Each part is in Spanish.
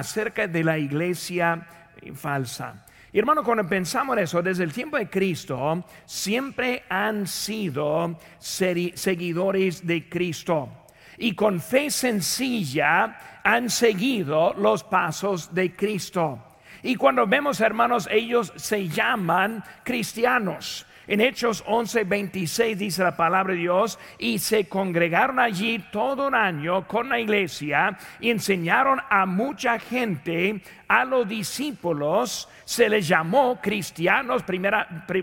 acerca de la iglesia falsa. Y hermano, cuando pensamos en eso, desde el tiempo de Cristo, siempre han sido seguidores de Cristo. Y con fe sencilla han seguido los pasos de Cristo. Y cuando vemos, hermanos, ellos se llaman cristianos. En Hechos 11, 26 dice la palabra de Dios, y se congregaron allí todo un año con la iglesia y enseñaron a mucha gente, a los discípulos, se les llamó cristianos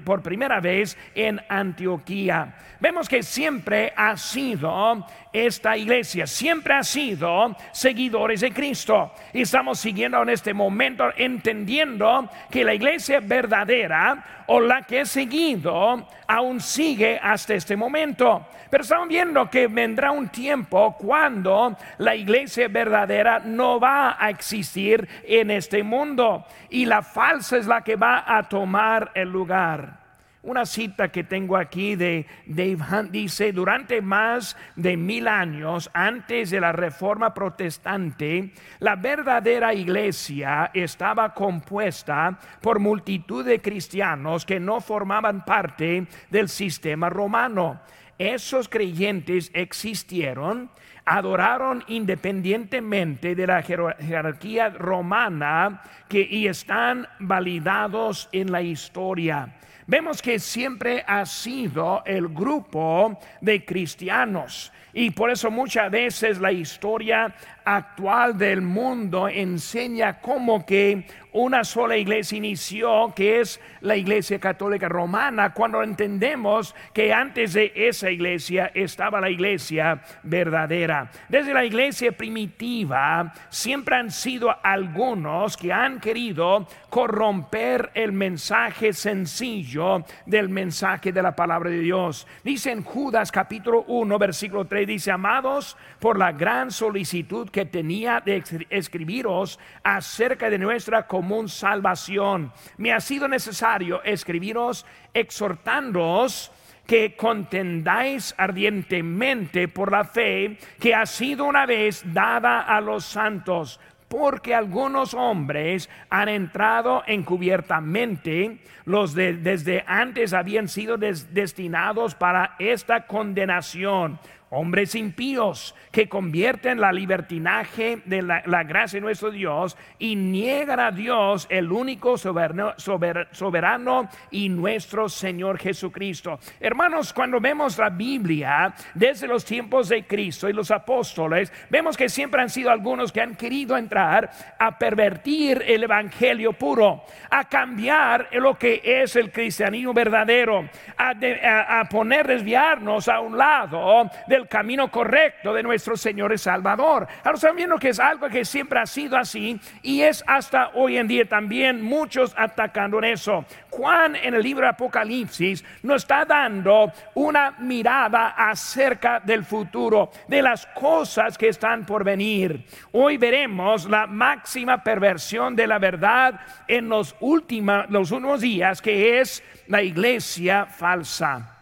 por primera vez en Antioquía. Vemos que siempre ha sido esta iglesia, siempre ha sido seguidores de Cristo. Y estamos siguiendo en este momento entendiendo que la iglesia verdadera o la que he seguido aún sigue hasta este momento. Pero estamos viendo que vendrá un tiempo cuando la iglesia verdadera no va a existir en este mundo y la falsa es la que va a tomar el lugar. Una cita que tengo aquí de Dave Hunt dice, durante más de mil años antes de la reforma protestante, la verdadera iglesia estaba compuesta por multitud de cristianos que no formaban parte del sistema romano. Esos creyentes existieron adoraron independientemente de la jerarquía romana que, y están validados en la historia. Vemos que siempre ha sido el grupo de cristianos y por eso muchas veces la historia actual del mundo enseña cómo que una sola iglesia inició, que es la iglesia católica romana, cuando entendemos que antes de esa iglesia estaba la iglesia verdadera. Desde la iglesia primitiva siempre han sido algunos que han querido corromper el mensaje sencillo del mensaje de la palabra de Dios. Dice en Judas capítulo 1, versículo 3, dice, amados, por la gran solicitud que tenía de escribiros acerca de nuestra común salvación. Me ha sido necesario escribiros exhortándoos que contendáis ardientemente por la fe que ha sido una vez dada a los santos porque algunos hombres han entrado encubiertamente, los de, desde antes habían sido destinados para esta condenación hombres impíos que convierten la libertinaje de la, gracia de nuestro Dios y niegan a Dios, el único soberano, y nuestro Señor Jesucristo. Hermanos, cuando vemos la Biblia desde los tiempos de Cristo y los apóstoles, vemos que siempre han sido algunos que han querido entrar a pervertir el Evangelio puro, a cambiar lo que es el cristianismo verdadero, a, a poner desviarnos a un lado de el camino correcto de nuestro Señor y Salvador. Ahora estamos viendo que es algo que siempre ha sido así y es hasta hoy en día también muchos atacando en eso. Juan en el libro de Apocalipsis nos está dando una mirada acerca del futuro, de las cosas que están por venir. Hoy veremos la máxima perversión de la verdad en los últimos días, que es la iglesia falsa.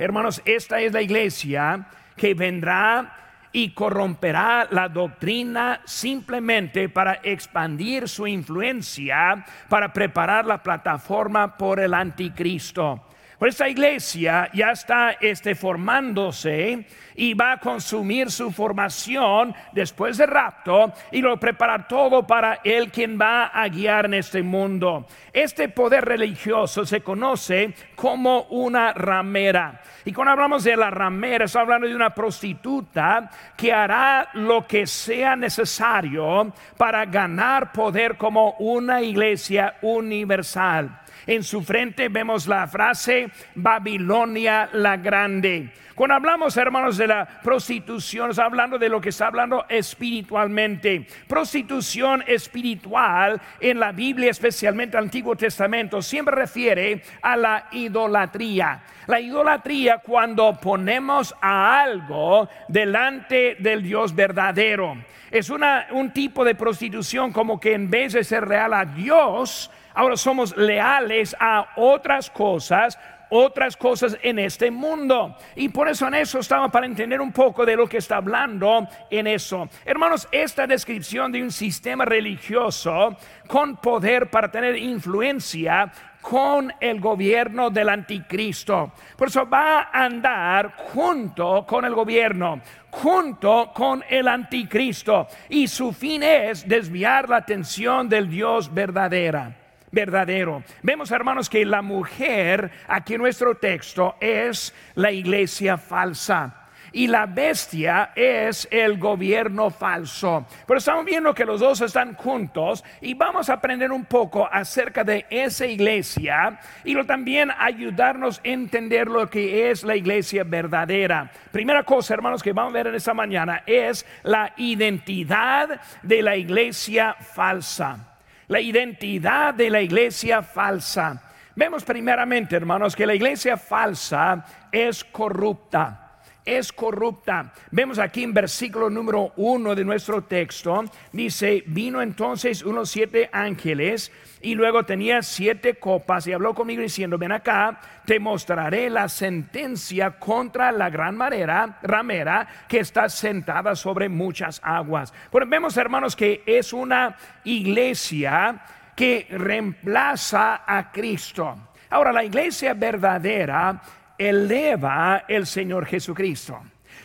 Hermanos, esta es la iglesia que vendrá y corromperá la doctrina simplemente para expandir su influencia, para preparar la plataforma por el anticristo. Por esta iglesia ya está este, formándose y va a consumir su formación después del rapto y lo preparar todo para él quien va a guiar en este mundo. Este poder religioso se conoce como una ramera. Y cuando hablamos de la ramera, estamos hablando de una prostituta que hará lo que sea necesario para ganar poder como una iglesia universal. En su frente vemos la frase Babilonia la Grande. Cuando hablamos, hermanos, de la prostitución, está hablando de lo que está hablando espiritualmente. Prostitución espiritual en la Biblia, especialmente el Antiguo Testamento, siempre refiere a la idolatría. La idolatría cuando ponemos a algo delante del Dios verdadero. Es una, un tipo de prostitución como que en vez de ser real a Dios, ahora somos leales a otras cosas otras cosas en este mundo. Y por eso en eso estaba para entender un poco de lo que está hablando en eso. Hermanos, esta descripción de un sistema religioso con poder para tener influencia con el gobierno del anticristo. Por eso va a andar junto con el gobierno, junto con el anticristo. Y su fin es desviar la atención del Dios verdadera verdadero. Vemos, hermanos, que la mujer aquí en nuestro texto es la iglesia falsa y la bestia es el gobierno falso. Pero estamos viendo que los dos están juntos y vamos a aprender un poco acerca de esa iglesia y también ayudarnos a entender lo que es la iglesia verdadera. Primera cosa, hermanos, que vamos a ver en esta mañana es la identidad de la iglesia falsa. La identidad de la iglesia falsa. Vemos primeramente, hermanos, que la iglesia falsa es corrupta es corrupta. Vemos aquí en versículo número uno de nuestro texto, dice, vino entonces unos siete ángeles y luego tenía siete copas y habló conmigo diciendo, ven acá, te mostraré la sentencia contra la gran marera, ramera que está sentada sobre muchas aguas. Pues vemos, hermanos, que es una iglesia que reemplaza a Cristo. Ahora, la iglesia verdadera eleva el Señor Jesucristo.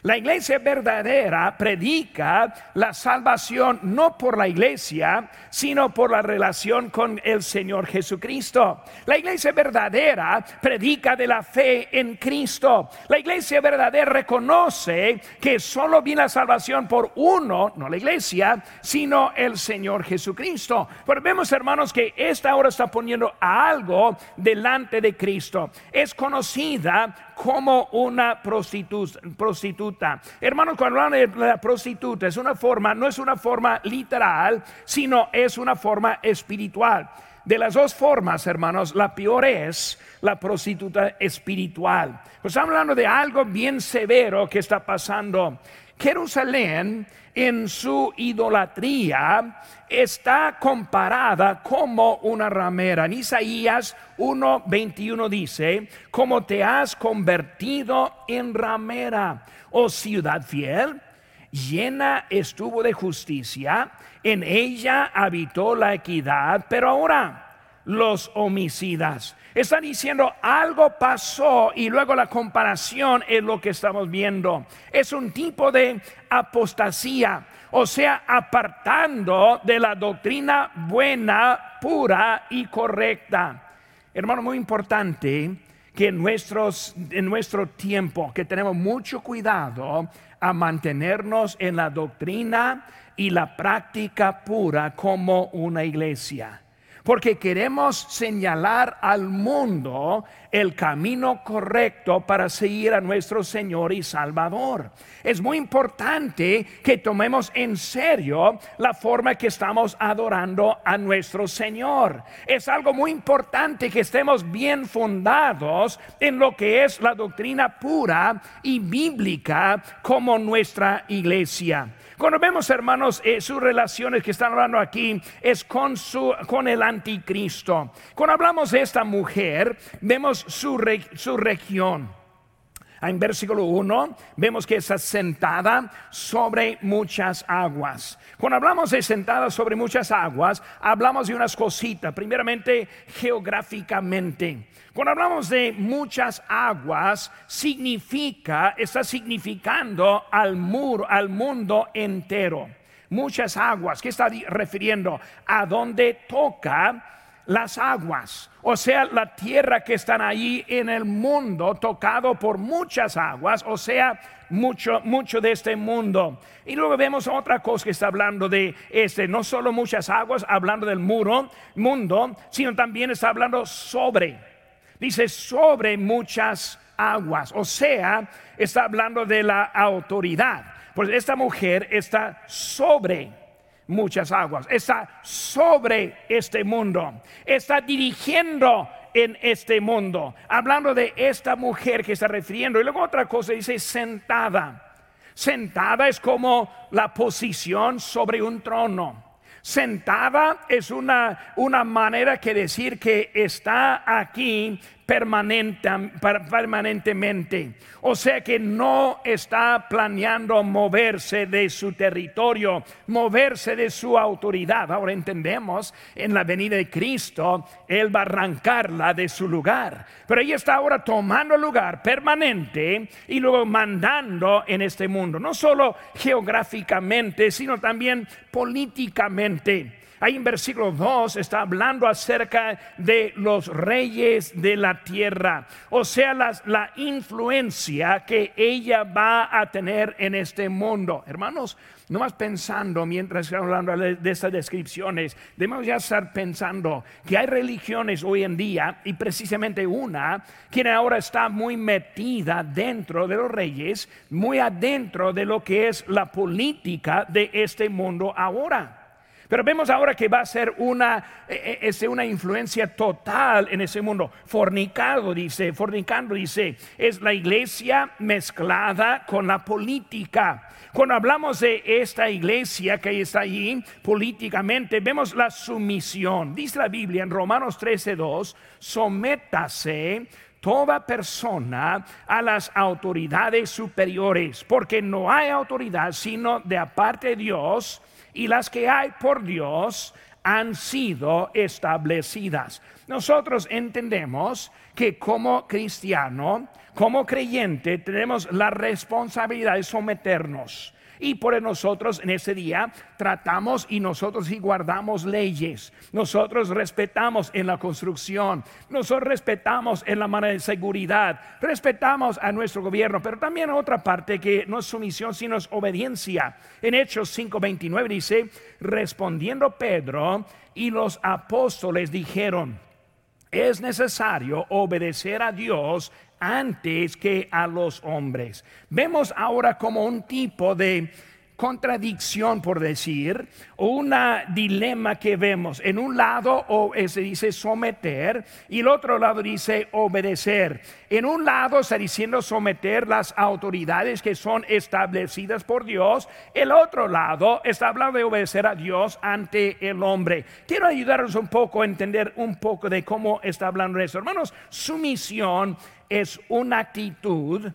La iglesia verdadera predica la salvación no por la iglesia, sino por la relación con el Señor Jesucristo. La iglesia verdadera predica de la fe en Cristo. La iglesia verdadera reconoce que solo viene la salvación por uno, no la iglesia, sino el Señor Jesucristo. Pero vemos, hermanos, que esta hora está poniendo algo delante de Cristo. Es conocida como una prostituta. Hermanos, cuando hablan de la prostituta, es una forma, no es una forma literal, sino es una forma espiritual. De las dos formas, hermanos, la peor es la prostituta espiritual. Pues estamos hablando de algo bien severo que está pasando. Jerusalén en su idolatría está comparada como una ramera. En Isaías 1:21 dice, como te has convertido en ramera, oh ciudad fiel, llena estuvo de justicia, en ella habitó la equidad, pero ahora los homicidas. Están diciendo algo pasó y luego la comparación es lo que estamos viendo. Es un tipo de apostasía, o sea, apartando de la doctrina buena, pura y correcta. Hermano, muy importante que en, nuestros, en nuestro tiempo, que tenemos mucho cuidado a mantenernos en la doctrina y la práctica pura como una iglesia porque queremos señalar al mundo el camino correcto para seguir a nuestro Señor y Salvador. Es muy importante que tomemos en serio la forma que estamos adorando a nuestro Señor. Es algo muy importante que estemos bien fundados en lo que es la doctrina pura y bíblica como nuestra iglesia. Cuando vemos, hermanos, eh, sus relaciones que están hablando aquí es con, su, con el anticristo. Cuando hablamos de esta mujer, vemos su, su región. En versículo 1 vemos que está sentada sobre muchas aguas. Cuando hablamos de sentada sobre muchas aguas, hablamos de unas cositas, primeramente geográficamente. Cuando hablamos de muchas aguas, significa, está significando al muro, al mundo entero. Muchas aguas, ¿qué está refiriendo? A donde toca las aguas, o sea, la tierra que están ahí en el mundo, tocado por muchas aguas, o sea, mucho, mucho de este mundo. Y luego vemos otra cosa que está hablando de este, no solo muchas aguas, hablando del muro, mundo, sino también está hablando sobre Dice sobre muchas aguas. O sea, está hablando de la autoridad. Pues esta mujer está sobre muchas aguas. Está sobre este mundo. Está dirigiendo en este mundo. Hablando de esta mujer que está refiriendo. Y luego otra cosa dice sentada. Sentada es como la posición sobre un trono. Sentada es una, una manera que decir que está aquí permanentemente. O sea que no está planeando moverse de su territorio, moverse de su autoridad. Ahora entendemos, en la venida de Cristo, Él va a arrancarla de su lugar. Pero ella está ahora tomando lugar permanente y luego mandando en este mundo, no solo geográficamente, sino también políticamente. Ahí en versículo 2 está hablando acerca de los reyes de la tierra, o sea, la influencia que ella va a tener en este mundo. Hermanos, no más pensando mientras estamos hablando de estas descripciones, debemos ya estar pensando que hay religiones hoy en día, y precisamente una, quien ahora está muy metida dentro de los reyes, muy adentro de lo que es la política de este mundo ahora. Pero vemos ahora que va a ser una, eh, eh, una influencia total en ese mundo. Fornicado, dice, fornicando, dice, es la iglesia mezclada con la política. Cuando hablamos de esta iglesia que está allí políticamente, vemos la sumisión. Dice la Biblia en Romanos 13:2, sométase toda persona a las autoridades superiores, porque no hay autoridad sino de aparte de Dios y las que hay por Dios han sido establecidas. Nosotros entendemos que como cristiano, como creyente, tenemos la responsabilidad de someternos y por nosotros en ese día tratamos y nosotros y guardamos leyes. Nosotros respetamos en la construcción. Nosotros respetamos en la manera de seguridad. Respetamos a nuestro gobierno. Pero también otra parte que no es sumisión sino es obediencia. En Hechos 5:29 dice, respondiendo Pedro y los apóstoles dijeron, es necesario obedecer a Dios antes que a los hombres. Vemos ahora como un tipo de contradicción, por decir, o una dilema que vemos. En un lado eh, se dice someter y el otro lado dice obedecer. En un lado está diciendo someter las autoridades que son establecidas por Dios. El otro lado está hablando de obedecer a Dios ante el hombre. Quiero ayudarnos un poco a entender un poco de cómo está hablando eso. Hermanos, sumisión es una actitud,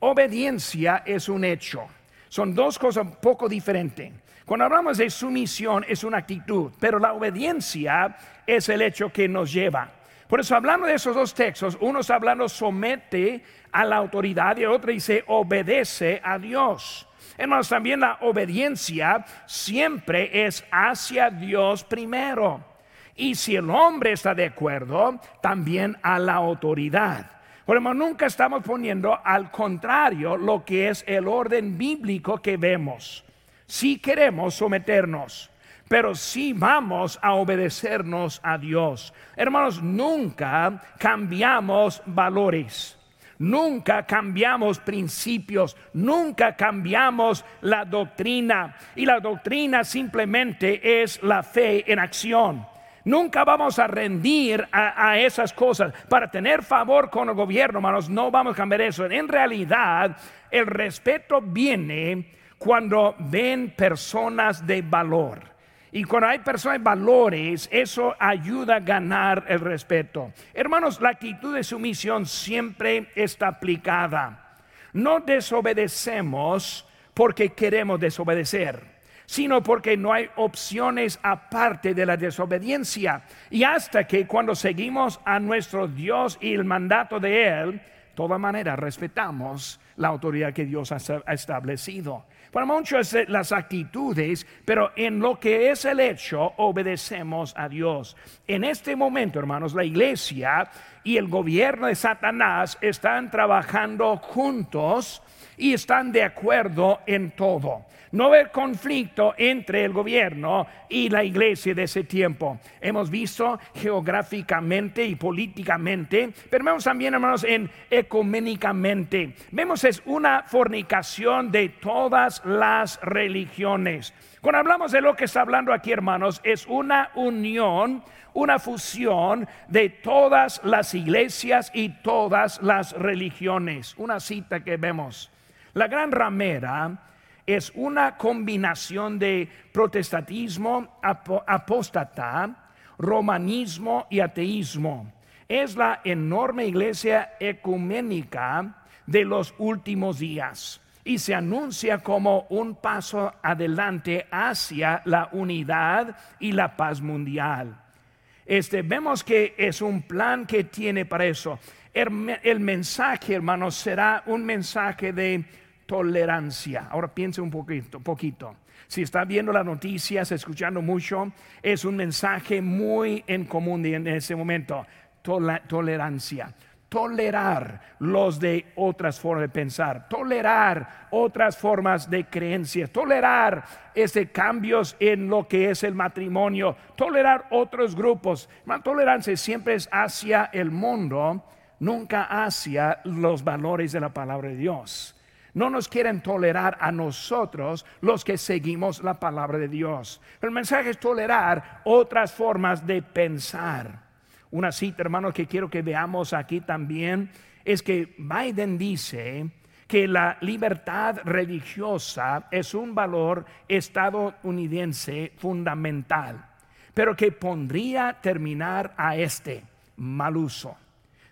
obediencia es un hecho. Son dos cosas un poco diferentes. Cuando hablamos de sumisión es una actitud, pero la obediencia es el hecho que nos lleva. Por eso hablando de esos dos textos, uno está hablando somete a la autoridad y el otro dice obedece a Dios. Hermanos, también la obediencia siempre es hacia Dios primero. Y si el hombre está de acuerdo, también a la autoridad. Por nunca estamos poniendo al contrario lo que es el orden bíblico que vemos. Si queremos someternos, pero si vamos a obedecernos a Dios. Hermanos, nunca cambiamos valores. Nunca cambiamos principios, nunca cambiamos la doctrina. Y la doctrina simplemente es la fe en acción. Nunca vamos a rendir a, esas cosas para tener favor con el gobierno, hermanos. No vamos a cambiar eso. En realidad, el respeto viene cuando ven personas de valor. Y cuando hay personas de valores, eso ayuda a ganar el respeto. Hermanos, la actitud de sumisión siempre está aplicada. No desobedecemos porque queremos desobedecer sino porque no hay opciones aparte de la desobediencia. Y hasta que cuando seguimos a nuestro Dios y el mandato de Él, toda manera respetamos la autoridad que Dios ha establecido. Para muchos las actitudes, pero en lo que es el hecho, obedecemos a Dios. En este momento, hermanos, la iglesia y el gobierno de Satanás están trabajando juntos y están de acuerdo en todo no haber conflicto entre el gobierno y la iglesia de ese tiempo. Hemos visto geográficamente y políticamente, pero vemos también, hermanos, en ecuménicamente. Vemos es una fornicación de todas las religiones. Cuando hablamos de lo que está hablando aquí, hermanos, es una unión, una fusión de todas las iglesias y todas las religiones. Una cita que vemos. La gran ramera es una combinación de protestantismo, apóstata, romanismo y ateísmo. es la enorme iglesia ecuménica de los últimos días y se anuncia como un paso adelante hacia la unidad y la paz mundial. Este, vemos que es un plan que tiene para eso. El, mensaje, hermanos, será un mensaje de tolerancia. Ahora piense un poquito. Si está viendo las noticias, escuchando mucho, es un mensaje muy en común en ese momento. tolerancia tolerar los de otras formas de pensar, tolerar otras formas de creencias, tolerar ese cambios en lo que es el matrimonio, tolerar otros grupos. La tolerancia siempre es hacia el mundo, nunca hacia los valores de la palabra de Dios. No nos quieren tolerar a nosotros los que seguimos la palabra de Dios. El mensaje es tolerar otras formas de pensar. Una cita, hermanos, que quiero que veamos aquí también es que Biden dice que la libertad religiosa es un valor estadounidense fundamental, pero que pondría terminar a este mal uso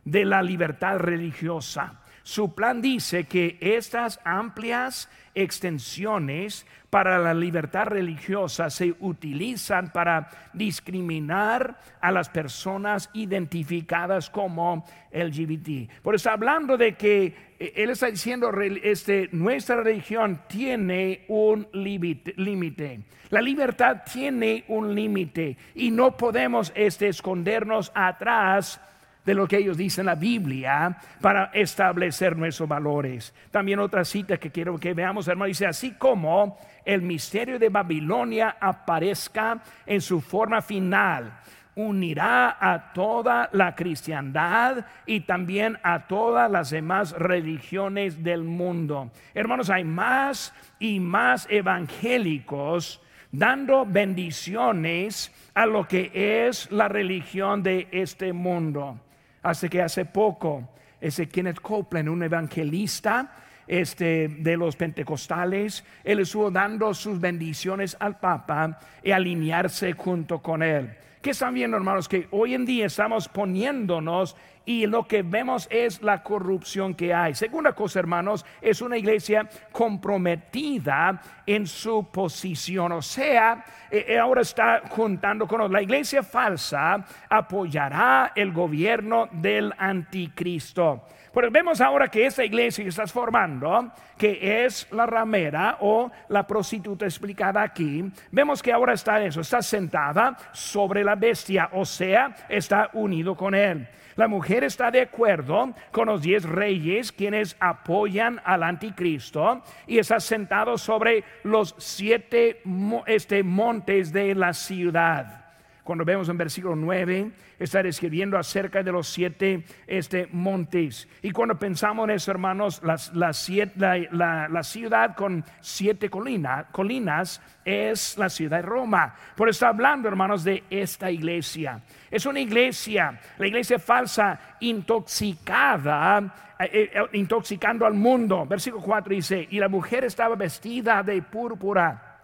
de la libertad religiosa. Su plan dice que estas amplias extensiones para la libertad religiosa se utilizan para discriminar a las personas identificadas como LGBT. Por eso hablando de que eh, él está diciendo este, nuestra religión tiene un límite. La libertad tiene un límite y no podemos este, escondernos atrás de lo que ellos dicen en la Biblia para establecer nuestros valores. También otra cita que quiero que veamos, hermano, dice, así como el misterio de Babilonia aparezca en su forma final, unirá a toda la cristiandad y también a todas las demás religiones del mundo. Hermanos, hay más y más evangélicos dando bendiciones a lo que es la religión de este mundo. Hasta que hace poco, ese Kenneth Copeland, un evangelista este, de los pentecostales, él estuvo dando sus bendiciones al Papa y alinearse junto con él. ¿Qué están viendo, hermanos? Que hoy en día estamos poniéndonos y lo que vemos es la corrupción que hay. Segunda cosa, hermanos, es una iglesia comprometida en su posición. O sea, eh, eh, ahora está juntando con la iglesia falsa, apoyará el gobierno del anticristo. Pero vemos ahora que esta iglesia que estás formando, que es la ramera o la prostituta explicada aquí, vemos que ahora está eso, está sentada sobre la bestia, o sea, está unido con él. La mujer está de acuerdo con los diez reyes quienes apoyan al anticristo y está sentado sobre los siete este, montes de la ciudad. Cuando vemos en versículo 9, está describiendo acerca de los siete este, montes. Y cuando pensamos en eso, hermanos, la, ciudad con siete colinas es la ciudad de Roma. Por está hablando, hermanos, de esta iglesia. Es una iglesia, la iglesia falsa, intoxicada eh, eh, intoxicando al mundo. Versículo 4 dice, y la mujer estaba vestida de púrpura,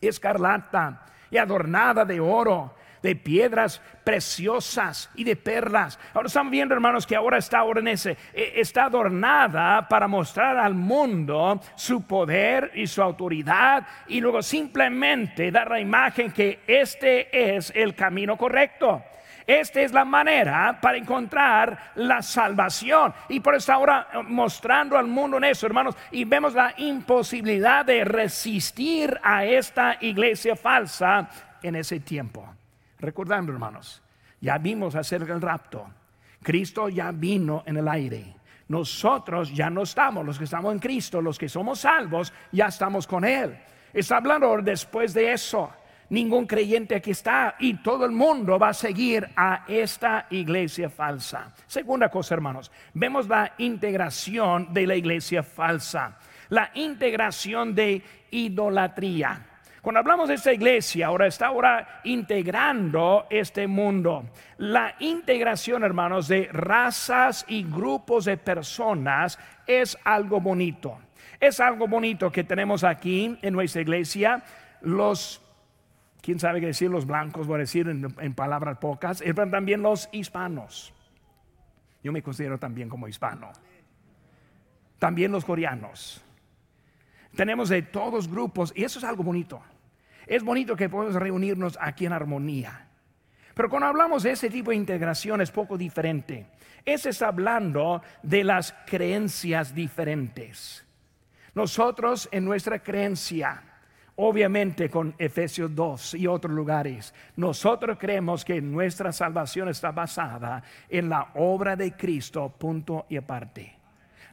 escarlata y adornada de oro de piedras preciosas y de perlas. Ahora estamos viendo, hermanos, que ahora está, eh, está adornada para mostrar al mundo su poder y su autoridad y luego simplemente dar la imagen que este es el camino correcto. Esta es la manera para encontrar la salvación. Y por eso ahora eh, mostrando al mundo en eso, hermanos, y vemos la imposibilidad de resistir a esta iglesia falsa en ese tiempo. Recordando, hermanos, ya vimos acerca del rapto. Cristo ya vino en el aire. Nosotros ya no estamos, los que estamos en Cristo, los que somos salvos, ya estamos con Él. Está hablando después de eso. Ningún creyente aquí está y todo el mundo va a seguir a esta iglesia falsa. Segunda cosa, hermanos, vemos la integración de la iglesia falsa, la integración de idolatría. Cuando hablamos de esta iglesia, ahora está ahora integrando este mundo. La integración, hermanos, de razas y grupos de personas es algo bonito. Es algo bonito que tenemos aquí en nuestra iglesia. Los, quién sabe qué decir, los blancos, voy a decir en, palabras pocas, pero también los hispanos. Yo me considero también como hispano. También los coreanos. Tenemos de todos grupos y eso es algo bonito. Es bonito que podemos reunirnos aquí en armonía. Pero cuando hablamos de ese tipo de integración es poco diferente. Ese está hablando de las creencias diferentes. Nosotros en nuestra creencia, obviamente con Efesios 2 y otros lugares, nosotros creemos que nuestra salvación está basada en la obra de Cristo, punto y aparte.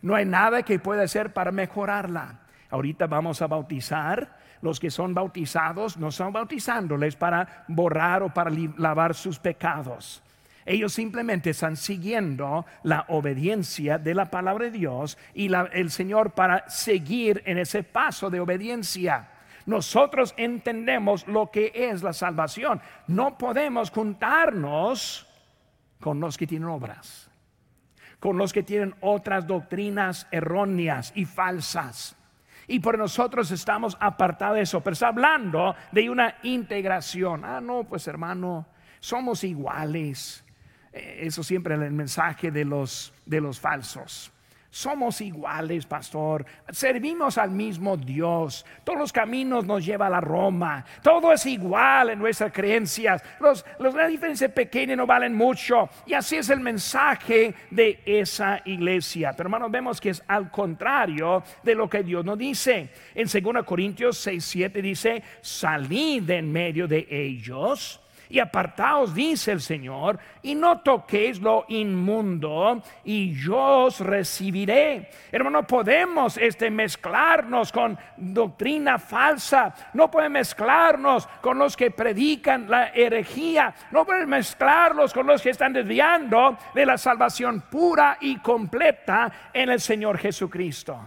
No hay nada que pueda hacer para mejorarla. Ahorita vamos a bautizar. Los que son bautizados no son bautizándoles para borrar o para lavar sus pecados. Ellos simplemente están siguiendo la obediencia de la palabra de Dios y el Señor para seguir en ese paso de obediencia. Nosotros entendemos lo que es la salvación. No podemos juntarnos con los que tienen obras, con los que tienen otras doctrinas erróneas y falsas. Y por nosotros estamos apartados de eso, pero está hablando de una integración. Ah, no, pues hermano, somos iguales. Eh, eso siempre es el mensaje de los, de los falsos. Somos iguales, pastor. Servimos al mismo Dios. Todos los caminos nos llevan a la Roma. Todo es igual en nuestras creencias. Los, los, la diferencia pequeña no valen mucho. Y así es el mensaje de esa iglesia. Pero hermanos, vemos que es al contrario de lo que Dios nos dice. En 2 Corintios 6, 7 dice, salid en medio de ellos y apartaos, dice el Señor, y no toquéis lo inmundo, y yo os recibiré. Hermano, podemos este, mezclarnos con doctrina falsa, no podemos mezclarnos con los que predican la herejía, no podemos mezclarlos con los que están desviando de la salvación pura y completa en el Señor Jesucristo.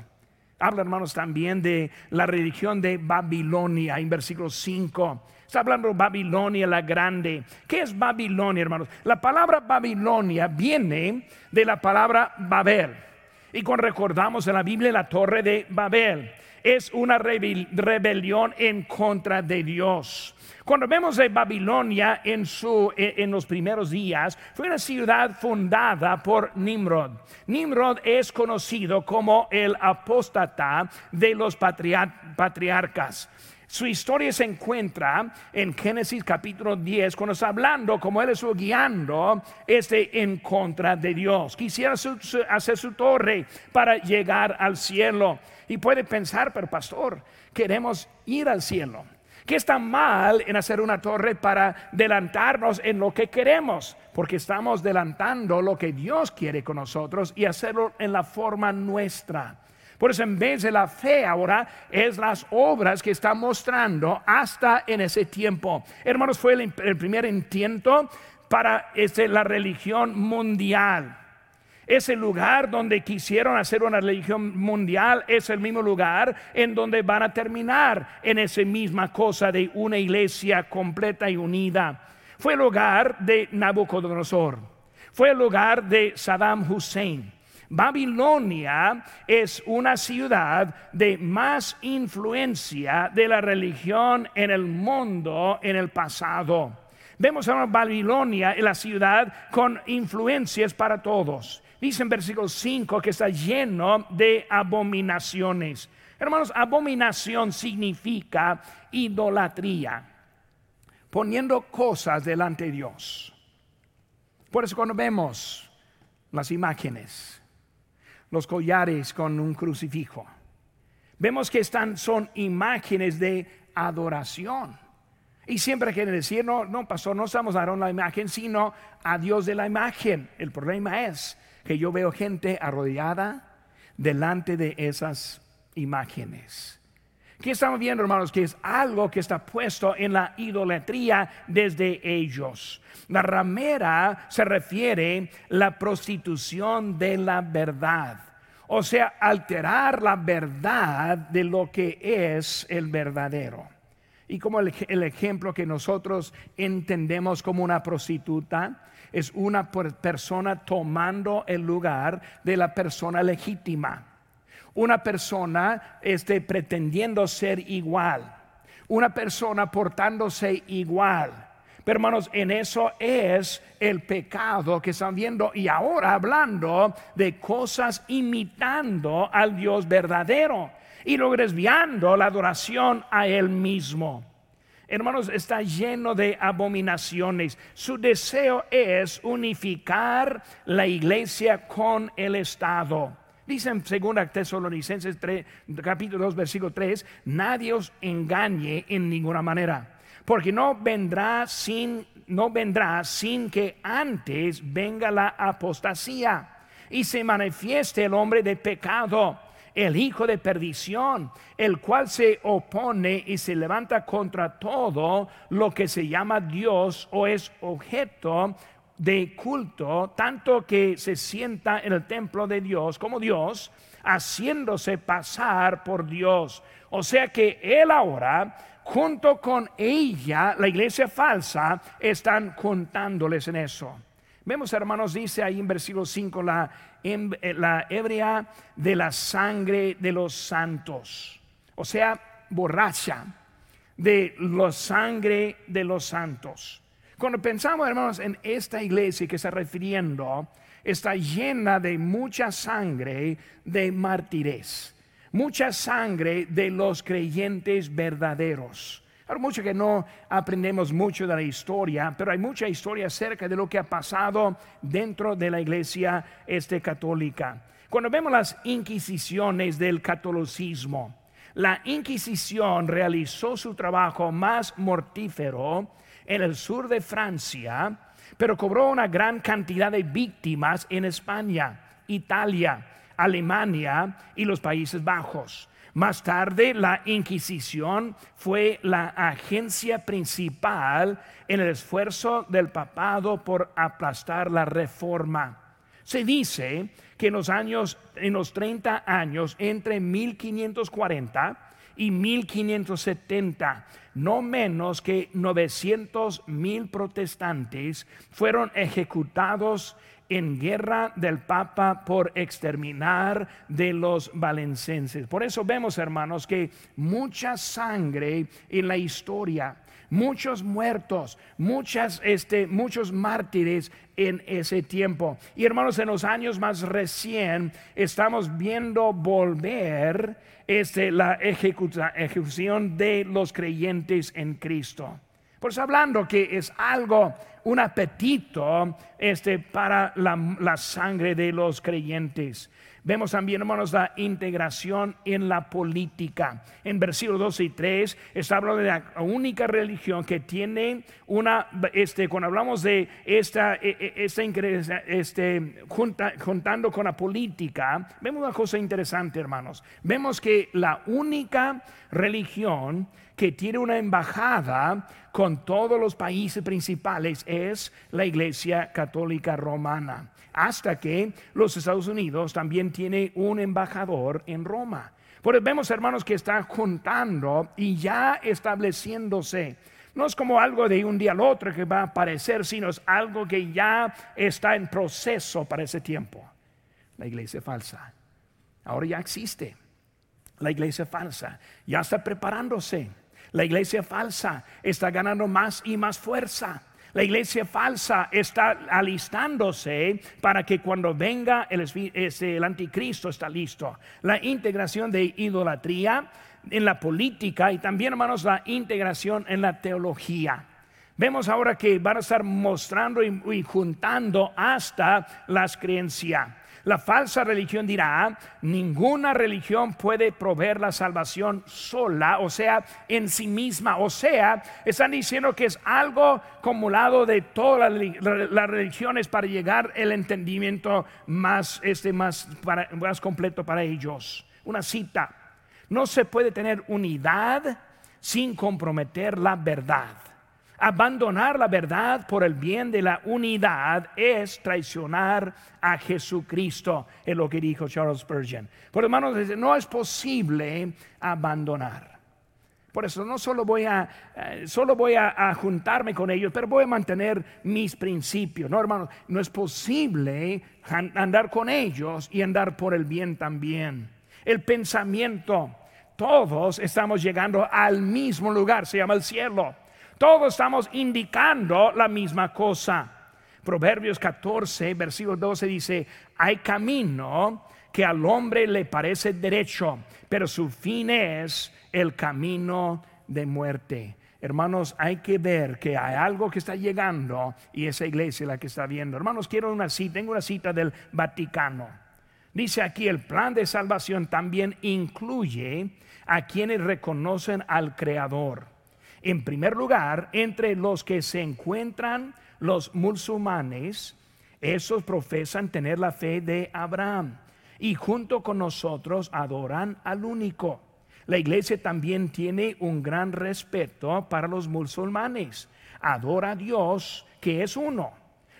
Habla, hermanos, también de la religión de Babilonia en versículo 5. Está hablando Babilonia la grande. ¿Qué es Babilonia, hermanos? La palabra Babilonia viene de la palabra Babel. Y cuando recordamos en la Biblia la torre de Babel, es una rebelión en contra de Dios. Cuando vemos de Babilonia en, su, en los primeros días, fue una ciudad fundada por Nimrod. Nimrod es conocido como el apóstata de los patriarcas. Su historia se encuentra en Génesis capítulo 10, cuando está hablando como él estuvo guiando este en contra de Dios. Quisiera hacer su torre para llegar al cielo. Y puede pensar, pero pastor, queremos ir al cielo. ¿Qué está mal en hacer una torre para adelantarnos en lo que queremos? Porque estamos adelantando lo que Dios quiere con nosotros y hacerlo en la forma nuestra. Por eso en vez de la fe ahora es las obras que está mostrando hasta en ese tiempo. Hermanos, fue el, primer intento para este, la religión mundial. Ese lugar donde quisieron hacer una religión mundial es el mismo lugar en donde van a terminar en esa misma cosa de una iglesia completa y unida. Fue el lugar de Nabucodonosor. Fue el lugar de Saddam Hussein. Babilonia es una ciudad de más influencia de la religión en el mundo en el pasado. Vemos a Babilonia la ciudad con influencias para todos. Dice en versículo 5 que está lleno de abominaciones. Hermanos, abominación significa idolatría, poniendo cosas delante de Dios. Por eso cuando vemos las imágenes, los collares con un crucifijo. Vemos que están, son imágenes de adoración. Y siempre quieren decir, no, no, pastor, no estamos dando la imagen, sino a Dios de la imagen. El problema es que yo veo gente arrodillada delante de esas imágenes. ¿Qué estamos viendo, hermanos? Que es algo que está puesto en la idolatría desde ellos. La ramera se refiere a la prostitución de la verdad. O sea, alterar la verdad de lo que es el verdadero. Y como el, el ejemplo que nosotros entendemos como una prostituta, es una persona tomando el lugar de la persona legítima una persona este, pretendiendo ser igual, una persona portándose igual, Pero hermanos, en eso es el pecado que están viendo y ahora hablando de cosas imitando al Dios verdadero y luego desviando la adoración a Él mismo. Hermanos, está lleno de abominaciones. Su deseo es unificar la iglesia con el Estado. Dice en 2 Tesalonicenses 3, capítulo 2, versículo 3, nadie os engañe en ninguna manera, porque no vendrá sin no vendrá sin que antes venga la apostasía y se manifieste el hombre de pecado el hijo de perdición, el cual se opone y se levanta contra todo lo que se llama Dios o es objeto de culto, tanto que se sienta en el templo de Dios como Dios, haciéndose pasar por Dios. O sea que él ahora, junto con ella, la iglesia falsa, están contándoles en eso. Vemos, hermanos, dice ahí en versículo 5, la, eh, la hebrea de la sangre de los santos. O sea, borracha de la sangre de los santos. Cuando pensamos, hermanos, en esta iglesia que está refiriendo, está llena de mucha sangre de mártires, mucha sangre de los creyentes verdaderos. Hay mucho que no aprendemos mucho de la historia, pero hay mucha historia acerca de lo que ha pasado dentro de la iglesia este católica. Cuando vemos las inquisiciones del catolicismo, la Inquisición realizó su trabajo más mortífero en el sur de Francia, pero cobró una gran cantidad de víctimas en España, Italia, Alemania y los Países Bajos. Más tarde, la Inquisición fue la agencia principal en el esfuerzo del papado por aplastar la reforma. Se dice que en los años, en los 30 años, entre 1540 y 1570, no menos que 900 mil protestantes fueron ejecutados en guerra del Papa por exterminar de los valencenses. Por eso vemos, hermanos, que mucha sangre en la historia, muchos muertos, muchas, este, muchos mártires en ese tiempo. Y hermanos, en los años más recién estamos viendo volver este, la ejecución de los creyentes en Cristo. Pues hablando que es algo, un apetito este, para la, la sangre de los creyentes. Vemos también, hermanos, la integración en la política. En versículos 2 y 3 está hablando de la única religión que tiene una, este, cuando hablamos de esta, e, e, esta este, juntando con la política, vemos una cosa interesante, hermanos. Vemos que la única religión que tiene una embajada con todos los países principales es la Iglesia Católica Romana hasta que los Estados Unidos también tiene un embajador en Roma. Por vemos, hermanos, que está juntando y ya estableciéndose. No es como algo de un día al otro que va a aparecer, sino es algo que ya está en proceso para ese tiempo. La iglesia falsa. Ahora ya existe. La iglesia falsa ya está preparándose. La iglesia falsa está ganando más y más fuerza. La iglesia falsa está alistándose para que cuando venga el, anticristo está listo. La integración de idolatría en la política y también, hermanos, la integración en la teología. Vemos ahora que van a estar mostrando y, juntando hasta las creencias. La falsa religión dirá, ninguna religión puede proveer la salvación sola, o sea, en sí misma. O sea, están diciendo que es algo acumulado de todas las religiones para llegar el entendimiento más, este, más, más completo para ellos. Una cita. No se puede tener unidad sin comprometer la verdad. Abandonar la verdad por el bien de la unidad es traicionar a Jesucristo, es lo que dijo Charles Spurgeon. Por hermanos, no es posible abandonar. Por eso no solo voy a, eh, solo voy a, juntarme con ellos, pero voy a mantener mis principios. No, hermanos, no es posible andar con ellos y andar por el bien también. El pensamiento, todos estamos llegando al mismo lugar, se llama el cielo. Todos estamos indicando la misma cosa. Proverbios 14, versículo 12 dice, hay camino que al hombre le parece derecho, pero su fin es el camino de muerte. Hermanos, hay que ver que hay algo que está llegando y esa iglesia es la que está viendo. Hermanos, quiero una cita, tengo una cita del Vaticano. Dice aquí, el plan de salvación también incluye a quienes reconocen al Creador. En primer lugar, entre los que se encuentran los musulmanes, esos profesan tener la fe de Abraham y junto con nosotros adoran al único. La iglesia también tiene un gran respeto para los musulmanes. Adora a Dios que es uno.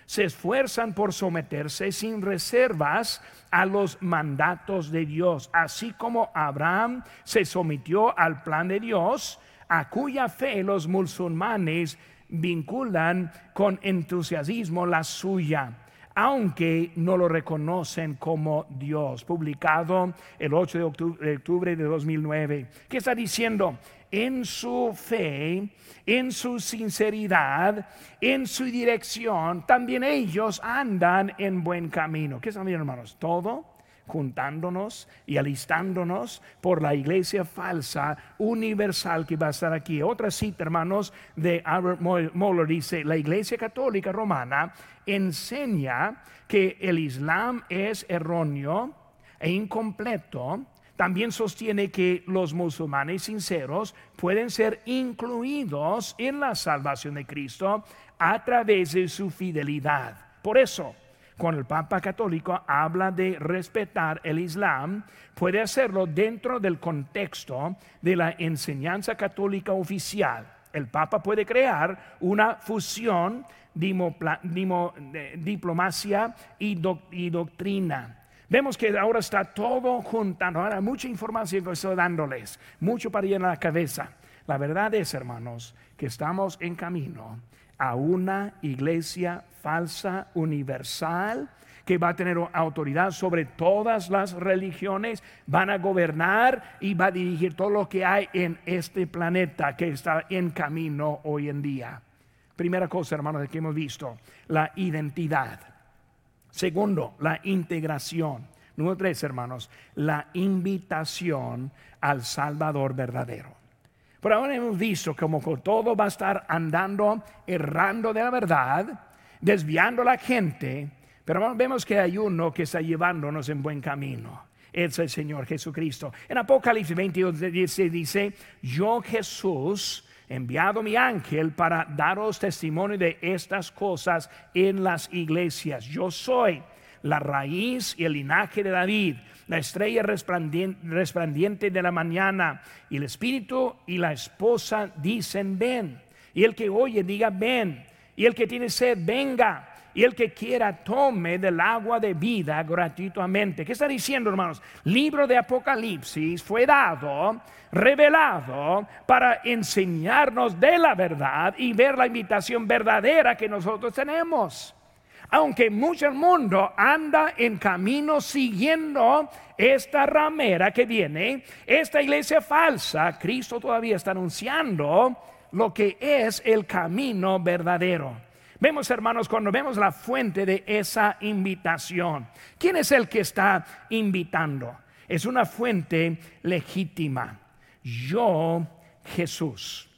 Se esfuerzan por someterse sin reservas a los mandatos de Dios, así como Abraham se sometió al plan de Dios, a cuya fe los musulmanes vinculan con entusiasmo la suya aunque no lo reconocen como Dios. Publicado el 8 de octubre de 2009. ¿Qué está diciendo? En su fe, en su sinceridad, en su dirección, también ellos andan en buen camino. ¿Qué están viendo, hermanos? Todo juntándonos y alistándonos por la iglesia falsa universal que va a estar aquí. Otra cita, hermanos, de Albert Moller dice, la iglesia católica romana enseña que el Islam es erróneo e incompleto. También sostiene que los musulmanes sinceros pueden ser incluidos en la salvación de Cristo a través de su fidelidad. Por eso, cuando el Papa Católico habla de respetar el Islam, puede hacerlo dentro del contexto de la enseñanza católica oficial. El Papa puede crear una fusión de diplomacia y, doctrina. Vemos que ahora está todo juntando, ahora mucha información que estoy dándoles, mucho para llenar la cabeza. La verdad es, hermanos, que estamos en camino a una iglesia falsa universal que va a tener autoridad sobre todas las religiones, van a gobernar y va a dirigir todo lo que hay en este planeta que está en camino hoy en día. Primera cosa, hermanos, que hemos visto, la identidad. Segundo, la integración. Número tres, hermanos, la invitación al Salvador verdadero. Por ahora hemos visto como todo va a estar andando, errando de la verdad, desviando a la gente, pero vemos que hay uno que está llevándonos en buen camino. Es el Señor Jesucristo. En Apocalipsis 22 dice, dice, yo Jesús enviado mi ángel para daros testimonio de estas cosas en las iglesias. Yo soy la raíz y el linaje de David, la estrella resplandiente de la mañana. Y el espíritu y la esposa dicen, ven. Y el que oye, diga, ven. Y el que tiene sed, venga y el que quiera tome del agua de vida gratuitamente. ¿Qué está diciendo, hermanos? Libro de Apocalipsis fue dado, revelado, para enseñarnos de la verdad y ver la invitación verdadera que nosotros tenemos. Aunque mucho mundo anda en camino siguiendo esta ramera que viene, esta iglesia falsa, Cristo todavía está anunciando lo que es el camino verdadero. Vemos, hermanos, cuando vemos la fuente de esa invitación, ¿quién es el que está invitando? Es una fuente legítima. Yo, Jesús.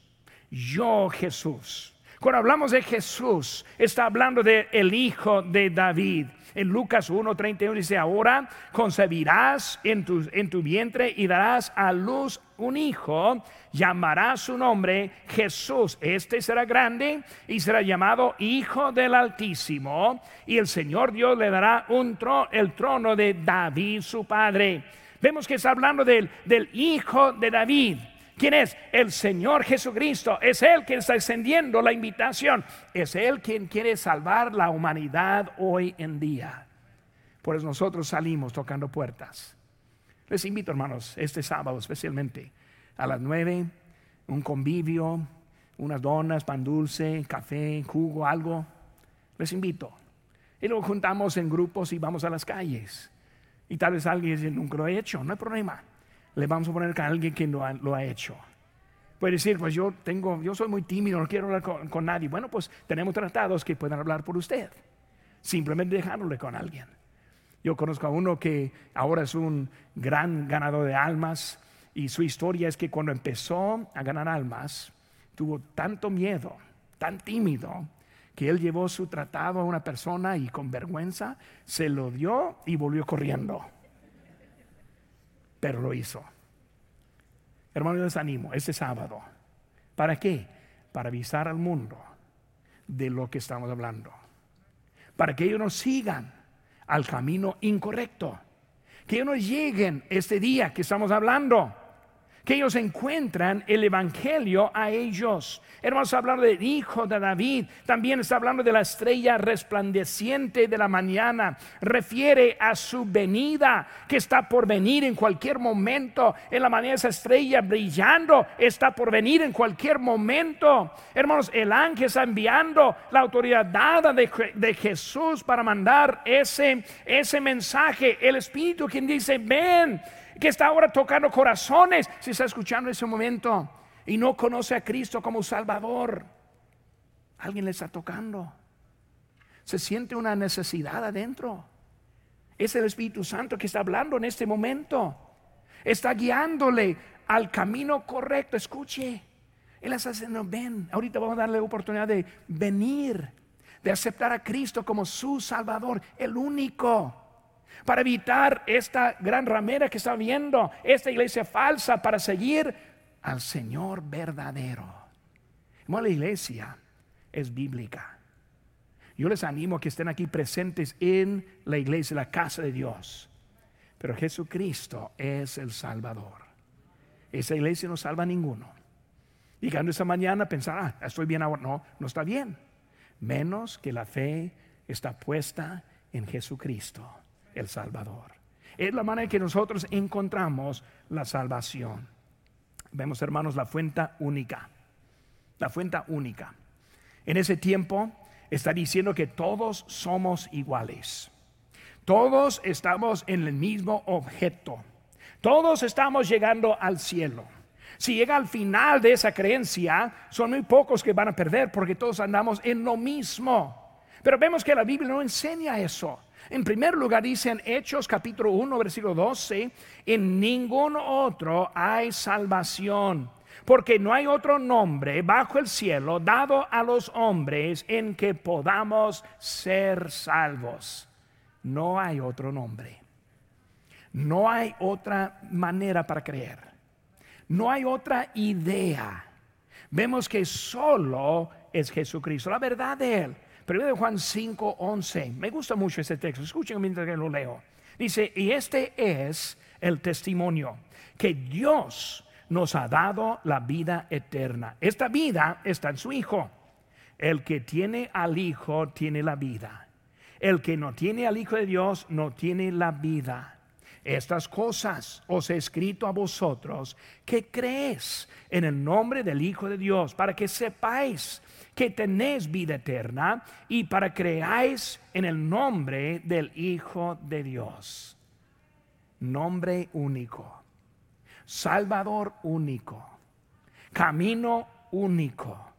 Yo, Jesús. Cuando hablamos de Jesús, está hablando de el hijo de David. En Lucas 1:31 dice, ahora concebirás en tu, en tu vientre y darás a luz un hijo, llamará su nombre Jesús. Este será grande y será llamado Hijo del Altísimo. Y el Señor Dios le dará un el trono de David, su padre. Vemos que está hablando del, del Hijo de David. ¿Quién es? El Señor Jesucristo. Es Él quien está extendiendo la invitación. Es Él quien quiere salvar la humanidad hoy en día. Por eso nosotros salimos tocando puertas. Les invito, hermanos, este sábado especialmente, a las nueve, un convivio, unas donas, pan dulce, café, jugo, algo. Les invito. Y luego juntamos en grupos y vamos a las calles. Y tal vez alguien dice, nunca lo he hecho, no hay problema le vamos a poner a alguien que lo ha, lo ha hecho. Puede decir, pues yo tengo, yo soy muy tímido, no quiero hablar con, nadie. Bueno, pues tenemos tratados que puedan hablar por usted. Simplemente dejándole con alguien. Yo conozco a uno que ahora es un gran ganador de almas y su historia es que cuando empezó a ganar almas, tuvo tanto miedo, tan tímido, que él llevó su tratado a una persona y con vergüenza se lo dio y volvió corriendo. Pero lo hizo. Hermano, yo les animo este sábado. ¿Para qué? Para avisar al mundo de lo que estamos hablando. Para que ellos no sigan al camino incorrecto. Que ellos no lleguen este día que estamos hablando que ellos encuentran el Evangelio a ellos. Hermanos, hablando del Hijo de David, también está hablando de la estrella resplandeciente de la mañana. Refiere a su venida, que está por venir en cualquier momento. En la mañana esa estrella brillando está por venir en cualquier momento. Hermanos, el ángel está enviando la autoridad dada de, de Jesús para mandar ese, ese mensaje. El Espíritu quien dice, ven que está ahora tocando corazones, si está escuchando en ese momento y no conoce a Cristo como Salvador, alguien le está tocando. Se siente una necesidad adentro. Es el Espíritu Santo que está hablando en este momento. Está guiándole al camino correcto. Escuche. Él está diciendo, ven, ahorita vamos a darle la oportunidad de venir, de aceptar a Cristo como su Salvador, el único para evitar esta gran ramera que está viendo, esta iglesia falsa, para seguir al Señor verdadero. la iglesia es bíblica. Yo les animo a que estén aquí presentes en la iglesia, la casa de Dios. Pero Jesucristo es el Salvador. Esa iglesia no salva a ninguno. Y cuando esta mañana pensar, ah, estoy bien ahora. No, no está bien. Menos que la fe está puesta en Jesucristo el Salvador. Es la manera en que nosotros encontramos la salvación. Vemos, hermanos, la fuente única. La fuente única. En ese tiempo está diciendo que todos somos iguales. Todos estamos en el mismo objeto. Todos estamos llegando al cielo. Si llega al final de esa creencia, son muy pocos que van a perder porque todos andamos en lo mismo. Pero vemos que la Biblia no enseña eso. En primer lugar dice en Hechos capítulo 1 versículo 12, en ningún otro hay salvación, porque no hay otro nombre bajo el cielo dado a los hombres en que podamos ser salvos. No hay otro nombre. No hay otra manera para creer. No hay otra idea. Vemos que solo es Jesucristo, la verdad de Él. Primero Juan 5, 11. Me gusta mucho ese texto. Escuchen mientras que lo leo. Dice, y este es el testimonio que Dios nos ha dado la vida eterna. Esta vida está en su Hijo. El que tiene al Hijo tiene la vida. El que no tiene al Hijo de Dios no tiene la vida. Estas cosas os he escrito a vosotros que crees en el nombre del Hijo de Dios, para que sepáis que tenéis vida eterna y para creáis en el nombre del Hijo de Dios. Nombre único, Salvador único, camino único.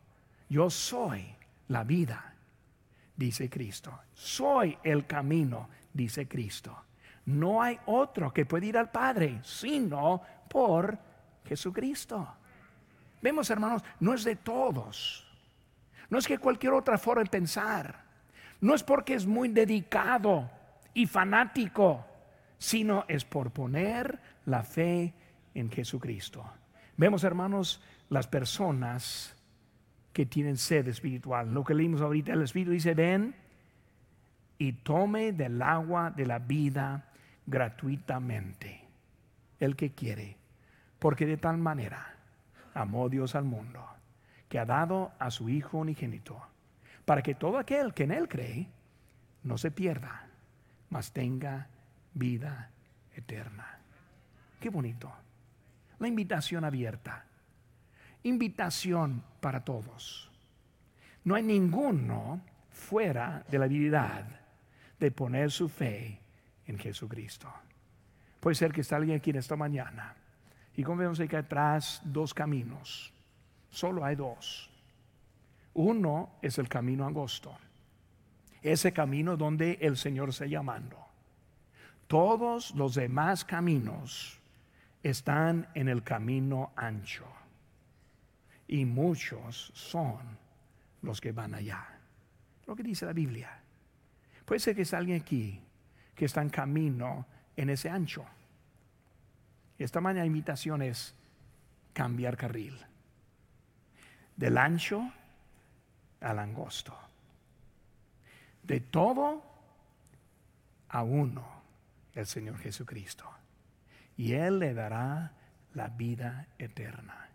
Yo soy la vida, dice Cristo. Soy el camino, dice Cristo. No hay otro que pueda ir al Padre, sino por Jesucristo. Vemos, hermanos, no es de todos no es que cualquier otra forma de pensar. No es porque es muy dedicado y fanático, sino es por poner la fe en Jesucristo. Vemos, hermanos, las personas que tienen sed espiritual. Lo que leímos ahorita, el Espíritu dice, ven y tome del agua de la vida gratuitamente, el que quiere, porque de tal manera amó Dios al mundo que ha dado a su Hijo unigénito, para que todo aquel que en Él cree no se pierda, mas tenga vida eterna. Qué bonito. La invitación abierta. Invitación para todos. No hay ninguno fuera de la habilidad de poner su fe en Jesucristo. Puede ser que está alguien aquí en esta mañana y como vemos aquí atrás dos caminos Solo hay dos. Uno es el camino angosto. Ese camino donde el Señor está llamando. Todos los demás caminos están en el camino ancho. Y muchos son los que van allá. Lo que dice la Biblia. Puede ser que es alguien aquí que está en camino en ese ancho. Esta mañana invitación es cambiar carril. Del ancho al angosto. De todo a uno, el Señor Jesucristo. Y Él le dará la vida eterna.